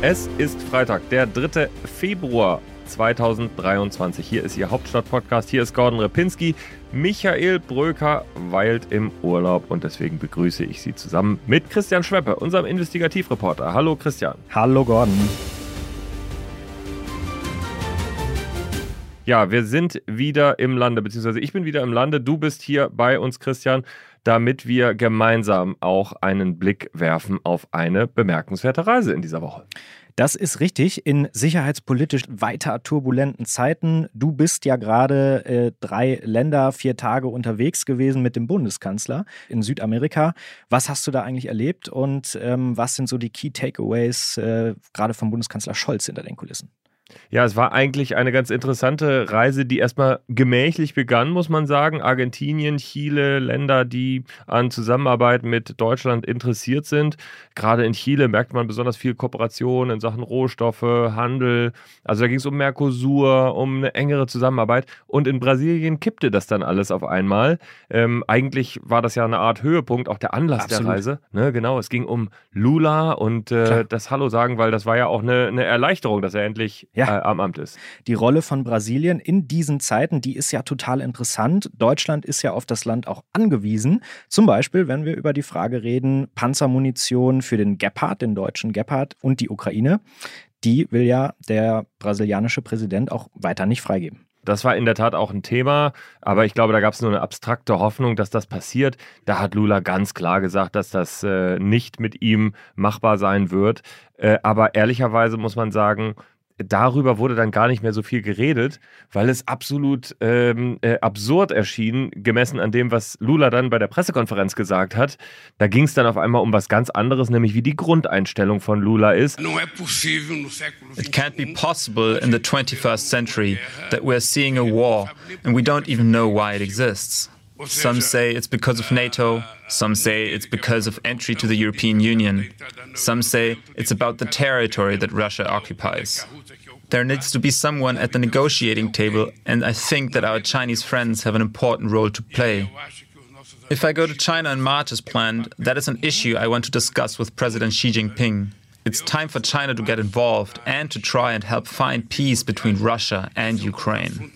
Es ist Freitag, der 3. Februar 2023. Hier ist Ihr Hauptstadt-Podcast. Hier ist Gordon Repinski. Michael Bröker weilt im Urlaub und deswegen begrüße ich Sie zusammen mit Christian Schweppe, unserem Investigativreporter. Hallo Christian. Hallo Gordon. Ja, wir sind wieder im Lande, beziehungsweise ich bin wieder im Lande. Du bist hier bei uns, Christian, damit wir gemeinsam auch einen Blick werfen auf eine bemerkenswerte Reise in dieser Woche. Das ist richtig. In sicherheitspolitisch weiter turbulenten Zeiten. Du bist ja gerade äh, drei Länder, vier Tage unterwegs gewesen mit dem Bundeskanzler in Südamerika. Was hast du da eigentlich erlebt und ähm, was sind so die Key Takeaways äh, gerade vom Bundeskanzler Scholz hinter den Kulissen? Ja, es war eigentlich eine ganz interessante Reise, die erstmal gemächlich begann, muss man sagen. Argentinien, Chile, Länder, die an Zusammenarbeit mit Deutschland interessiert sind. Gerade in Chile merkt man besonders viel Kooperation in Sachen Rohstoffe, Handel. Also da ging es um Mercosur, um eine engere Zusammenarbeit. Und in Brasilien kippte das dann alles auf einmal. Ähm, eigentlich war das ja eine Art Höhepunkt, auch der Anlass Absolut. der Reise. Ne, genau, es ging um Lula und äh, das Hallo sagen, weil das war ja auch eine, eine Erleichterung, dass er endlich ja. äh, am Amt ist. Die Rolle von Brasilien in diesen Zeiten, die ist ja total interessant. Deutschland ist ja auf das Land auch angewiesen. Zum Beispiel, wenn wir über die Frage reden, Panzermunition für den Gepard, den deutschen Gepard und die Ukraine. Die will ja der brasilianische Präsident auch weiter nicht freigeben. Das war in der Tat auch ein Thema, aber ich glaube, da gab es nur eine abstrakte Hoffnung, dass das passiert. Da hat Lula ganz klar gesagt, dass das äh, nicht mit ihm machbar sein wird. Äh, aber ehrlicherweise muss man sagen, darüber wurde dann gar nicht mehr so viel geredet, weil es absolut ähm, äh, absurd erschien, gemessen an dem, was Lula dann bei der Pressekonferenz gesagt hat. Da ging es dann auf einmal um was ganz anderes, nämlich wie die Grundeinstellung von Lula ist. It can't be possible in the 21st century that we're seeing a war and we don't even know why it exists. Some say it's because of NATO, some say it's because of entry to the European Union, some say it's about the territory that Russia occupies. There needs to be someone at the negotiating table, and I think that our Chinese friends have an important role to play. If I go to China in March as planned, that is an issue I want to discuss with President Xi Jinping. It's time for China to get involved and to try and help find peace between Russia and Ukraine.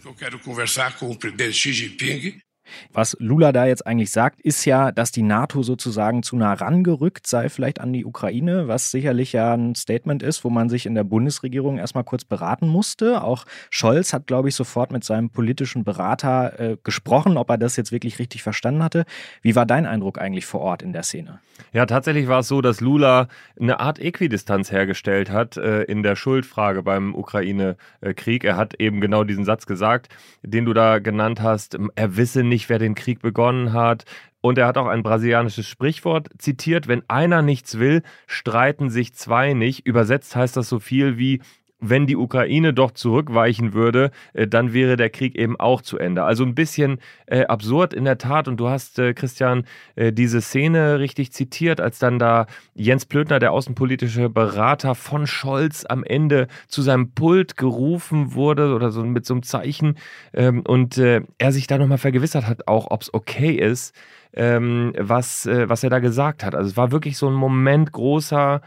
Was Lula da jetzt eigentlich sagt, ist ja, dass die NATO sozusagen zu nah rangerückt sei, vielleicht an die Ukraine, was sicherlich ja ein Statement ist, wo man sich in der Bundesregierung erstmal kurz beraten musste. Auch Scholz hat, glaube ich, sofort mit seinem politischen Berater äh, gesprochen, ob er das jetzt wirklich richtig verstanden hatte. Wie war dein Eindruck eigentlich vor Ort in der Szene? Ja, tatsächlich war es so, dass Lula eine Art Äquidistanz hergestellt hat äh, in der Schuldfrage beim Ukraine-Krieg. Er hat eben genau diesen Satz gesagt, den du da genannt hast. Er wisse nicht, nicht, wer den Krieg begonnen hat. Und er hat auch ein brasilianisches Sprichwort zitiert, wenn einer nichts will, streiten sich zwei nicht. Übersetzt heißt das so viel wie, wenn die Ukraine doch zurückweichen würde, äh, dann wäre der Krieg eben auch zu Ende. Also ein bisschen äh, absurd in der Tat. Und du hast, äh, Christian, äh, diese Szene richtig zitiert, als dann da Jens Plötner, der außenpolitische Berater von Scholz, am Ende zu seinem Pult gerufen wurde oder so mit so einem Zeichen ähm, und äh, er sich da nochmal vergewissert hat, auch ob es okay ist, ähm, was, äh, was er da gesagt hat. Also es war wirklich so ein Moment großer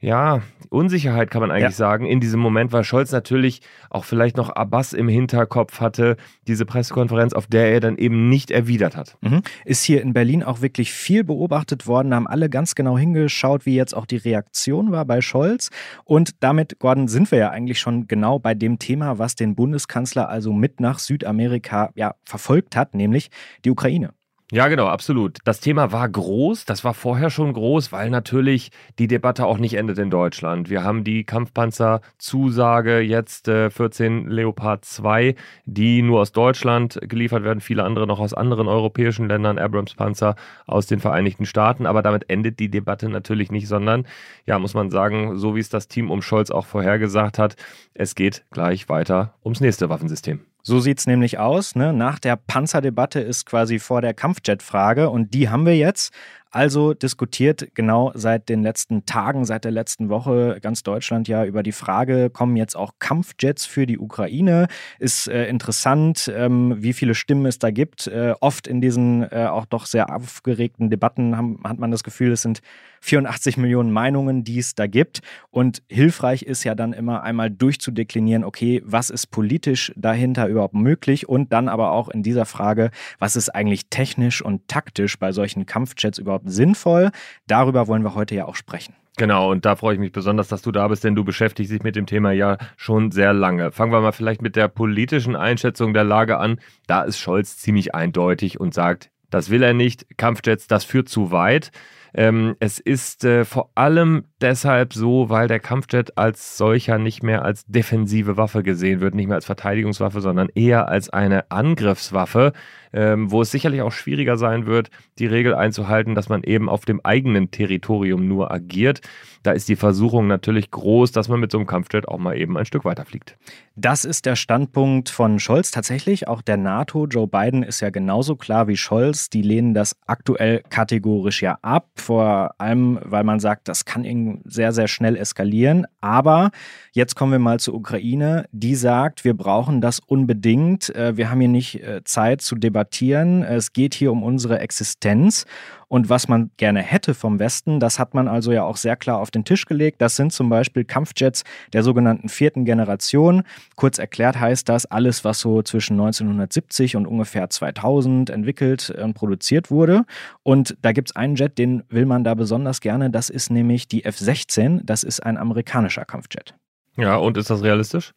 ja, Unsicherheit kann man eigentlich ja. sagen, in diesem Moment, weil Scholz natürlich auch vielleicht noch Abbas im Hinterkopf hatte, diese Pressekonferenz, auf der er dann eben nicht erwidert hat. Mhm. Ist hier in Berlin auch wirklich viel beobachtet worden, haben alle ganz genau hingeschaut, wie jetzt auch die Reaktion war bei Scholz. Und damit, Gordon, sind wir ja eigentlich schon genau bei dem Thema, was den Bundeskanzler also mit nach Südamerika ja, verfolgt hat, nämlich die Ukraine. Ja, genau, absolut. Das Thema war groß, das war vorher schon groß, weil natürlich die Debatte auch nicht endet in Deutschland. Wir haben die Kampfpanzer-Zusage, jetzt äh, 14 Leopard 2, die nur aus Deutschland geliefert werden, viele andere noch aus anderen europäischen Ländern, Abrams-Panzer aus den Vereinigten Staaten. Aber damit endet die Debatte natürlich nicht, sondern, ja, muss man sagen, so wie es das Team um Scholz auch vorhergesagt hat, es geht gleich weiter ums nächste Waffensystem. So sieht es nämlich aus. Ne? Nach der Panzerdebatte ist quasi vor der Kampfjet-Frage und die haben wir jetzt. Also diskutiert genau seit den letzten Tagen, seit der letzten Woche ganz Deutschland ja über die Frage, kommen jetzt auch Kampfjets für die Ukraine? Ist äh, interessant, ähm, wie viele Stimmen es da gibt. Äh, oft in diesen äh, auch doch sehr aufgeregten Debatten haben, hat man das Gefühl, es sind 84 Millionen Meinungen, die es da gibt. Und hilfreich ist ja dann immer einmal durchzudeklinieren, okay, was ist politisch dahinter überhaupt möglich und dann aber auch in dieser Frage, was ist eigentlich technisch und taktisch bei solchen Kampfjets überhaupt überhaupt sinnvoll? Darüber wollen wir heute ja auch sprechen. Genau, und da freue ich mich besonders, dass du da bist, denn du beschäftigst dich mit dem Thema ja schon sehr lange. Fangen wir mal vielleicht mit der politischen Einschätzung der Lage an. Da ist Scholz ziemlich eindeutig und sagt, das will er nicht. Kampfjets, das führt zu weit. Ähm, es ist äh, vor allem deshalb so, weil der Kampfjet als solcher nicht mehr als defensive Waffe gesehen wird, nicht mehr als Verteidigungswaffe, sondern eher als eine Angriffswaffe, ähm, wo es sicherlich auch schwieriger sein wird, die Regel einzuhalten, dass man eben auf dem eigenen Territorium nur agiert. Da ist die Versuchung natürlich groß, dass man mit so einem Kampfjet auch mal eben ein Stück weiterfliegt. Das ist der Standpunkt von Scholz tatsächlich. Auch der NATO, Joe Biden ist ja genauso klar wie Scholz. Die lehnen das aktuell kategorisch ja ab. Vor allem, weil man sagt, das kann sehr, sehr schnell eskalieren. Aber jetzt kommen wir mal zur Ukraine. Die sagt, wir brauchen das unbedingt. Äh, wir haben hier nicht äh, Zeit zu debattieren. Es geht hier um unsere Existenz. Und was man gerne hätte vom Westen, das hat man also ja auch sehr klar auf den Tisch gelegt. Das sind zum Beispiel Kampfjets der sogenannten vierten Generation. Kurz erklärt heißt das alles, was so zwischen 1970 und ungefähr 2000 entwickelt und produziert wurde. Und da gibt es einen Jet, den will man da besonders gerne. Das ist nämlich die F-16. Das ist ein amerikanischer Kampfjet. Ja, und ist das realistisch?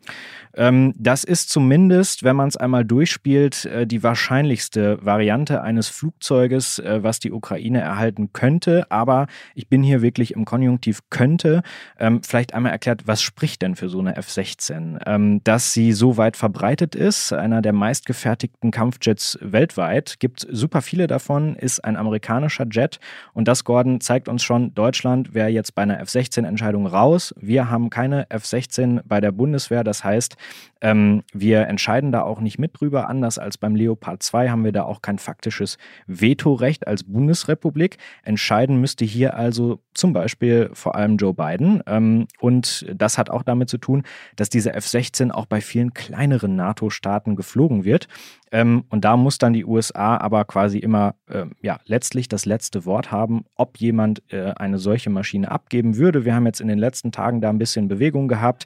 Ähm, das ist zumindest, wenn man es einmal durchspielt, äh, die wahrscheinlichste Variante eines Flugzeuges, äh, was die Ukraine erhalten könnte. Aber ich bin hier wirklich im Konjunktiv könnte. Ähm, vielleicht einmal erklärt, was spricht denn für so eine F-16? Ähm, dass sie so weit verbreitet ist, einer der meistgefertigten Kampfjets weltweit, gibt super viele davon, ist ein amerikanischer Jet. Und das, Gordon, zeigt uns schon, Deutschland wäre jetzt bei einer F-16-Entscheidung raus. Wir haben keine F-16 16 bei der Bundeswehr. Das heißt, ähm, wir entscheiden da auch nicht mit drüber. Anders als beim Leopard 2 haben wir da auch kein faktisches Vetorecht als Bundesrepublik. Entscheiden müsste hier also zum Beispiel vor allem Joe Biden. Ähm, und das hat auch damit zu tun, dass diese F-16 auch bei vielen kleineren NATO-Staaten geflogen wird. Ähm, und da muss dann die USA aber quasi immer äh, ja, letztlich das letzte Wort haben, ob jemand äh, eine solche Maschine abgeben würde. Wir haben jetzt in den letzten Tagen da ein bisschen Bewegung gehabt.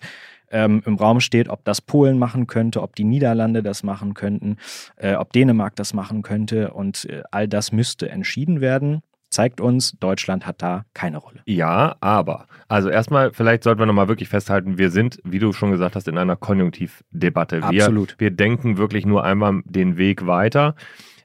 Ähm, Im Raum steht, ob das Polen machen könnte, ob die Niederlande das machen könnten, äh, ob Dänemark das machen könnte. Und äh, all das müsste entschieden werden zeigt uns, Deutschland hat da keine Rolle. Ja, aber, also erstmal, vielleicht sollten wir nochmal wirklich festhalten, wir sind, wie du schon gesagt hast, in einer Konjunktivdebatte. Absolut. Wir, wir denken wirklich nur einmal den Weg weiter.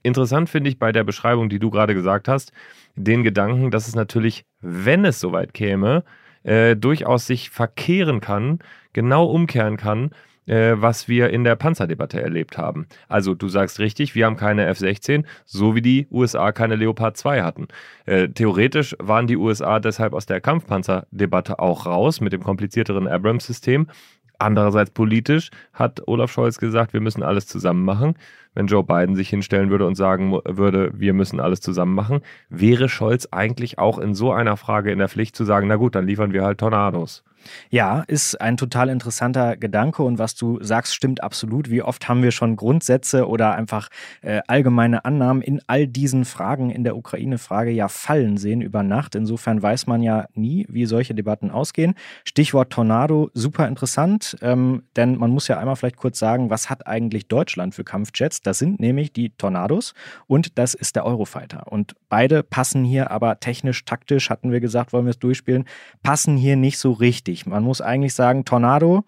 Interessant finde ich bei der Beschreibung, die du gerade gesagt hast, den Gedanken, dass es natürlich, wenn es soweit käme, äh, durchaus sich verkehren kann, genau umkehren kann, äh, was wir in der Panzerdebatte erlebt haben. Also du sagst richtig, wir haben keine F-16, so wie die USA keine Leopard 2 hatten. Äh, theoretisch waren die USA deshalb aus der Kampfpanzerdebatte auch raus mit dem komplizierteren Abrams-System. Andererseits politisch hat Olaf Scholz gesagt, wir müssen alles zusammen machen. Wenn Joe Biden sich hinstellen würde und sagen würde, wir müssen alles zusammen machen, wäre Scholz eigentlich auch in so einer Frage in der Pflicht zu sagen, na gut, dann liefern wir halt Tornados. Ja, ist ein total interessanter Gedanke und was du sagst, stimmt absolut. Wie oft haben wir schon Grundsätze oder einfach äh, allgemeine Annahmen in all diesen Fragen in der Ukraine-Frage ja fallen sehen über Nacht. Insofern weiß man ja nie, wie solche Debatten ausgehen. Stichwort Tornado, super interessant, ähm, denn man muss ja einmal vielleicht kurz sagen, was hat eigentlich Deutschland für Kampfjets? Das sind nämlich die Tornados und das ist der Eurofighter. Und beide passen hier aber technisch, taktisch, hatten wir gesagt, wollen wir es durchspielen, passen hier nicht so richtig wichtig. Man muss eigentlich sagen, Tornado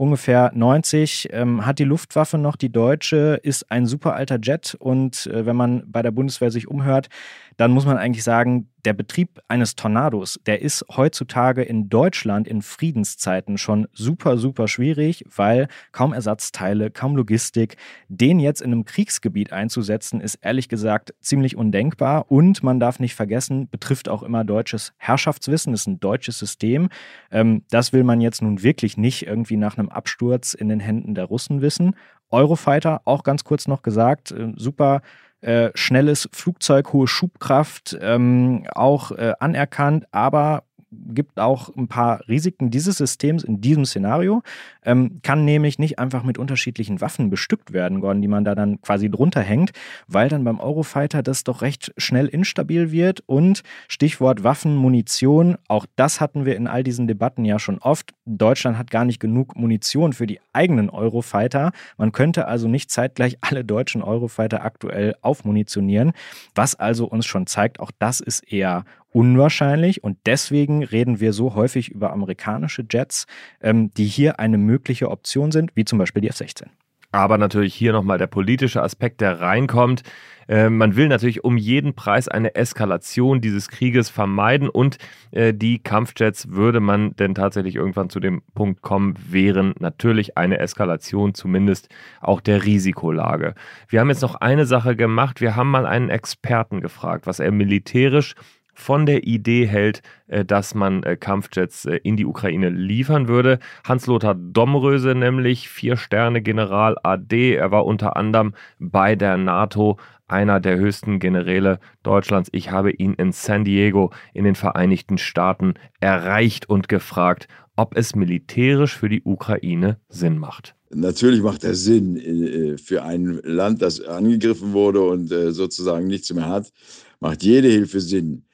ungefähr 90, ähm, hat die Luftwaffe noch die deutsche, ist ein super alter Jet und äh, wenn man bei der Bundeswehr sich umhört, dann muss man eigentlich sagen, der Betrieb eines Tornados, der ist heutzutage in Deutschland in Friedenszeiten schon super, super schwierig, weil kaum Ersatzteile, kaum Logistik. Den jetzt in einem Kriegsgebiet einzusetzen, ist ehrlich gesagt ziemlich undenkbar. Und man darf nicht vergessen, betrifft auch immer deutsches Herrschaftswissen, ist ein deutsches System. Ähm, das will man jetzt nun wirklich nicht irgendwie nach einem Absturz in den Händen der Russen wissen. Eurofighter, auch ganz kurz noch gesagt, äh, super äh, schnelles Flugzeug, hohe Schubkraft, ähm, auch äh, anerkannt, aber gibt auch ein paar Risiken dieses Systems in diesem Szenario. Ähm, kann nämlich nicht einfach mit unterschiedlichen Waffen bestückt werden, Gordon, die man da dann quasi drunter hängt, weil dann beim Eurofighter das doch recht schnell instabil wird. Und Stichwort Waffen, Munition, auch das hatten wir in all diesen Debatten ja schon oft. Deutschland hat gar nicht genug Munition für die eigenen Eurofighter. Man könnte also nicht zeitgleich alle deutschen Eurofighter aktuell aufmunitionieren, was also uns schon zeigt, auch das ist eher unwahrscheinlich und deswegen reden wir so häufig über amerikanische Jets, ähm, die hier eine mögliche Option sind, wie zum Beispiel die F-16. Aber natürlich hier nochmal der politische Aspekt, der reinkommt. Äh, man will natürlich um jeden Preis eine Eskalation dieses Krieges vermeiden und äh, die Kampfjets würde man denn tatsächlich irgendwann zu dem Punkt kommen, wären natürlich eine Eskalation zumindest auch der Risikolage. Wir haben jetzt noch eine Sache gemacht. Wir haben mal einen Experten gefragt, was er militärisch von der Idee hält, äh, dass man äh, Kampfjets äh, in die Ukraine liefern würde. Hans-Lothar Domröse, nämlich vier Sterne General AD. Er war unter anderem bei der NATO einer der höchsten Generäle Deutschlands. Ich habe ihn in San Diego in den Vereinigten Staaten erreicht und gefragt, ob es militärisch für die Ukraine Sinn macht. Natürlich macht er Sinn für ein Land, das angegriffen wurde und sozusagen nichts mehr hat, macht jede Hilfe Sinn.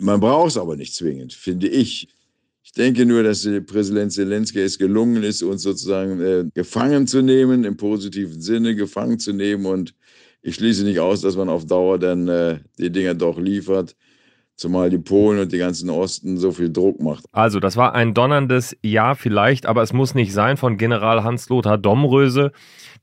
Man braucht es aber nicht zwingend, finde ich. Ich denke nur, dass Präsident Zelensky es gelungen ist, uns sozusagen äh, gefangen zu nehmen, im positiven Sinne gefangen zu nehmen. Und ich schließe nicht aus, dass man auf Dauer dann äh, die Dinger doch liefert. Zumal die Polen und die ganzen Osten so viel Druck macht. Also, das war ein donnerndes Ja vielleicht, aber es muss nicht sein von General Hans-Lothar Domröse.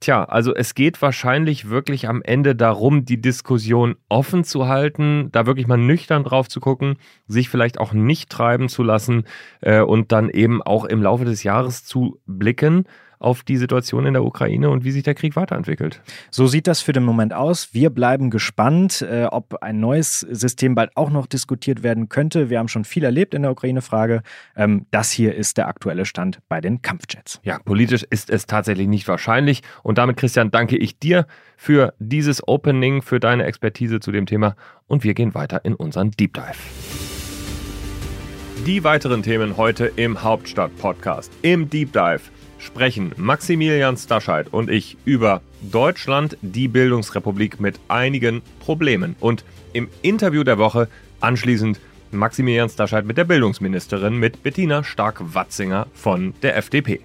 Tja, also es geht wahrscheinlich wirklich am Ende darum, die Diskussion offen zu halten, da wirklich mal nüchtern drauf zu gucken, sich vielleicht auch nicht treiben zu lassen äh, und dann eben auch im Laufe des Jahres zu blicken auf die Situation in der Ukraine und wie sich der Krieg weiterentwickelt. So sieht das für den Moment aus. Wir bleiben gespannt, äh, ob ein neues System bald auch noch diskutiert werden könnte. Wir haben schon viel erlebt in der Ukraine-Frage. Ähm, das hier ist der aktuelle Stand bei den Kampfjets. Ja, politisch ist es tatsächlich nicht wahrscheinlich. Und damit, Christian, danke ich dir für dieses Opening, für deine Expertise zu dem Thema. Und wir gehen weiter in unseren Deep Dive. Die weiteren Themen heute im Hauptstadt-Podcast. Im Deep Dive sprechen Maximilian Stascheit und ich über Deutschland, die Bildungsrepublik mit einigen Problemen. Und im Interview der Woche anschließend Maximilian Stascheit mit der Bildungsministerin, mit Bettina Stark-Watzinger von der FDP.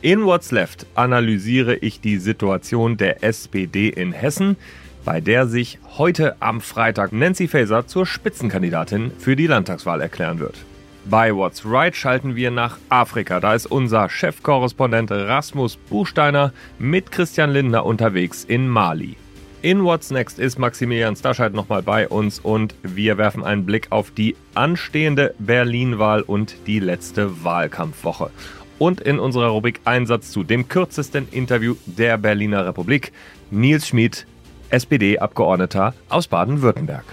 In What's Left analysiere ich die Situation der SPD in Hessen, bei der sich heute am Freitag Nancy Faeser zur Spitzenkandidatin für die Landtagswahl erklären wird. Bei What's Right schalten wir nach Afrika. Da ist unser Chefkorrespondent Rasmus Buchsteiner mit Christian Lindner unterwegs in Mali. In What's Next ist Maximilian Stascheit nochmal bei uns und wir werfen einen Blick auf die anstehende Berlin-Wahl und die letzte Wahlkampfwoche. Und in unserer Rubrik Einsatz zu dem kürzesten Interview der Berliner Republik, Nils Schmid, SPD-Abgeordneter aus Baden-Württemberg.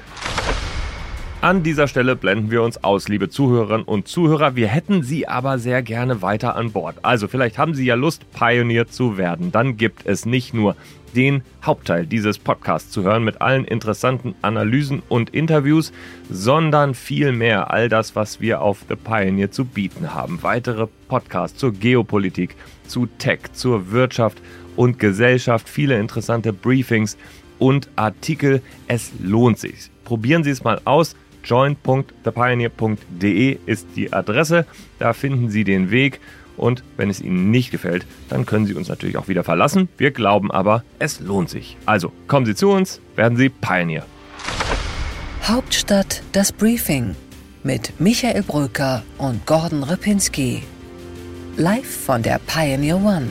An dieser Stelle blenden wir uns aus, liebe Zuhörerinnen und Zuhörer. Wir hätten Sie aber sehr gerne weiter an Bord. Also vielleicht haben Sie ja Lust, Pionier zu werden. Dann gibt es nicht nur den Hauptteil dieses Podcasts zu hören mit allen interessanten Analysen und Interviews, sondern viel mehr all das, was wir auf The Pioneer zu bieten haben. Weitere Podcasts zur Geopolitik, zu Tech, zur Wirtschaft und Gesellschaft, viele interessante Briefings und Artikel. Es lohnt sich. Probieren Sie es mal aus join.thepioneer.de ist die Adresse. Da finden Sie den Weg. Und wenn es Ihnen nicht gefällt, dann können Sie uns natürlich auch wieder verlassen. Wir glauben aber, es lohnt sich. Also kommen Sie zu uns, werden Sie Pioneer. Hauptstadt das Briefing mit Michael Bröker und Gordon Ripinski. live von der Pioneer One.